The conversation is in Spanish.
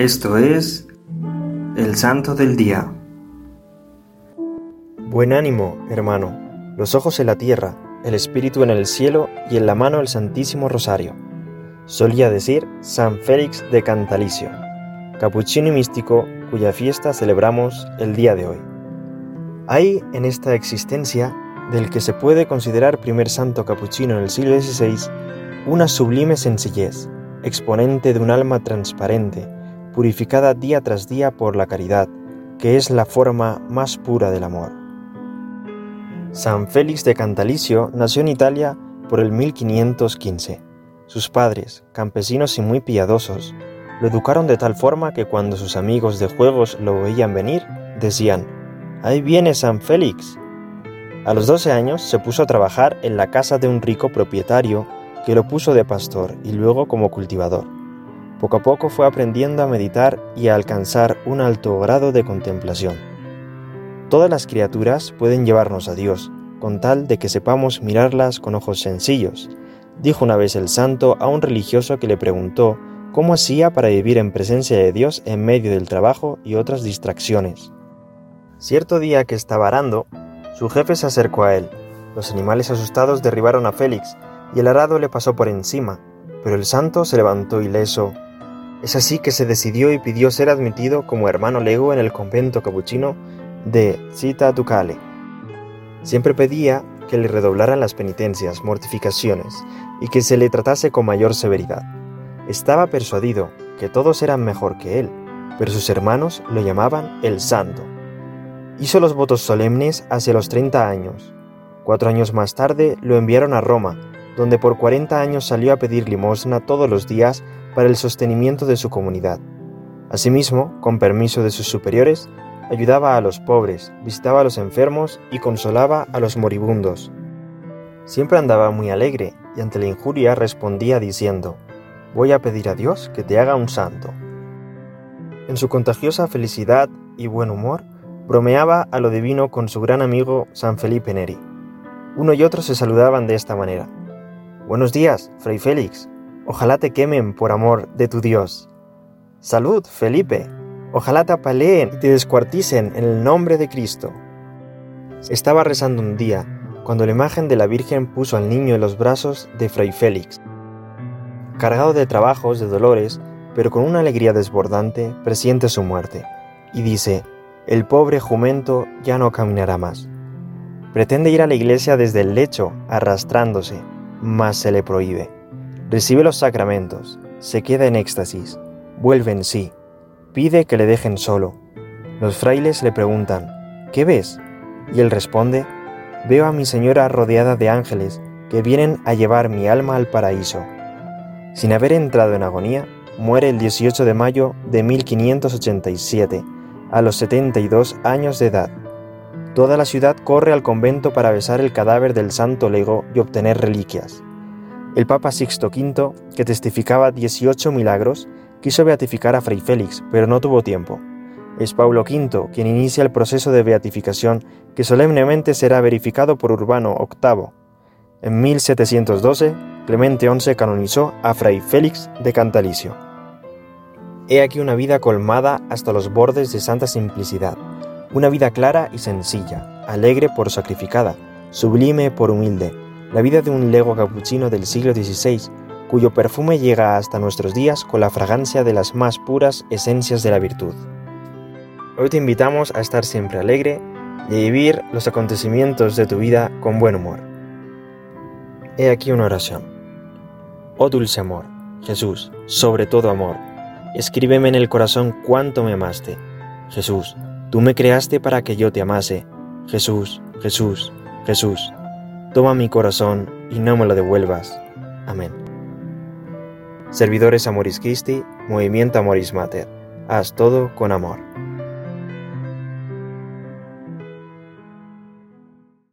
Esto es el Santo del Día. Buen ánimo, hermano, los ojos en la tierra, el espíritu en el cielo y en la mano el Santísimo Rosario. Solía decir San Félix de Cantalicio, capuchino místico cuya fiesta celebramos el día de hoy. Hay en esta existencia, del que se puede considerar primer santo capuchino en el siglo XVI, una sublime sencillez, exponente de un alma transparente, purificada día tras día por la caridad, que es la forma más pura del amor. San Félix de Cantalicio nació en Italia por el 1515. Sus padres, campesinos y muy piadosos, lo educaron de tal forma que cuando sus amigos de juegos lo veían venir, decían, Ahí viene San Félix. A los 12 años se puso a trabajar en la casa de un rico propietario que lo puso de pastor y luego como cultivador. Poco a poco fue aprendiendo a meditar y a alcanzar un alto grado de contemplación. Todas las criaturas pueden llevarnos a Dios, con tal de que sepamos mirarlas con ojos sencillos, dijo una vez el santo a un religioso que le preguntó cómo hacía para vivir en presencia de Dios en medio del trabajo y otras distracciones. Cierto día que estaba arando, su jefe se acercó a él. Los animales asustados derribaron a Félix y el arado le pasó por encima, pero el santo se levantó ileso es así que se decidió y pidió ser admitido como hermano lego en el convento capuchino de Città Ducale. Siempre pedía que le redoblaran las penitencias, mortificaciones y que se le tratase con mayor severidad. Estaba persuadido que todos eran mejor que él, pero sus hermanos lo llamaban el santo. Hizo los votos solemnes hacia los 30 años. Cuatro años más tarde lo enviaron a Roma, donde por 40 años salió a pedir limosna todos los días para el sostenimiento de su comunidad. Asimismo, con permiso de sus superiores, ayudaba a los pobres, visitaba a los enfermos y consolaba a los moribundos. Siempre andaba muy alegre y ante la injuria respondía diciendo, Voy a pedir a Dios que te haga un santo. En su contagiosa felicidad y buen humor, bromeaba a lo divino con su gran amigo San Felipe Neri. Uno y otro se saludaban de esta manera. Buenos días, Fray Félix, Ojalá te quemen por amor de tu Dios. Salud, Felipe. Ojalá te apaleen y te descuarticen en el nombre de Cristo. Estaba rezando un día cuando la imagen de la Virgen puso al niño en los brazos de Fray Félix. Cargado de trabajos, de dolores, pero con una alegría desbordante, presiente su muerte, y dice, el pobre jumento ya no caminará más. Pretende ir a la iglesia desde el lecho, arrastrándose, mas se le prohíbe. Recibe los sacramentos, se queda en éxtasis, vuelve en sí, pide que le dejen solo. Los frailes le preguntan, ¿qué ves? Y él responde, veo a mi señora rodeada de ángeles que vienen a llevar mi alma al paraíso. Sin haber entrado en agonía, muere el 18 de mayo de 1587, a los 72 años de edad. Toda la ciudad corre al convento para besar el cadáver del santo lego y obtener reliquias. El Papa Sixto V, que testificaba 18 milagros, quiso beatificar a Fray Félix, pero no tuvo tiempo. Es Paulo V quien inicia el proceso de beatificación que solemnemente será verificado por Urbano VIII. En 1712, Clemente XI canonizó a Fray Félix de Cantalicio. He aquí una vida colmada hasta los bordes de santa simplicidad, una vida clara y sencilla, alegre por sacrificada, sublime por humilde, la vida de un lego capuchino del siglo XVI, cuyo perfume llega hasta nuestros días con la fragancia de las más puras esencias de la virtud. Hoy te invitamos a estar siempre alegre y a vivir los acontecimientos de tu vida con buen humor. He aquí una oración. Oh dulce amor, Jesús, sobre todo amor, escríbeme en el corazón cuánto me amaste. Jesús, tú me creaste para que yo te amase. Jesús, Jesús, Jesús. Toma mi corazón y no me lo devuelvas. Amén. Servidores Amoris Christi, Movimiento Amoris Mater. Haz todo con amor.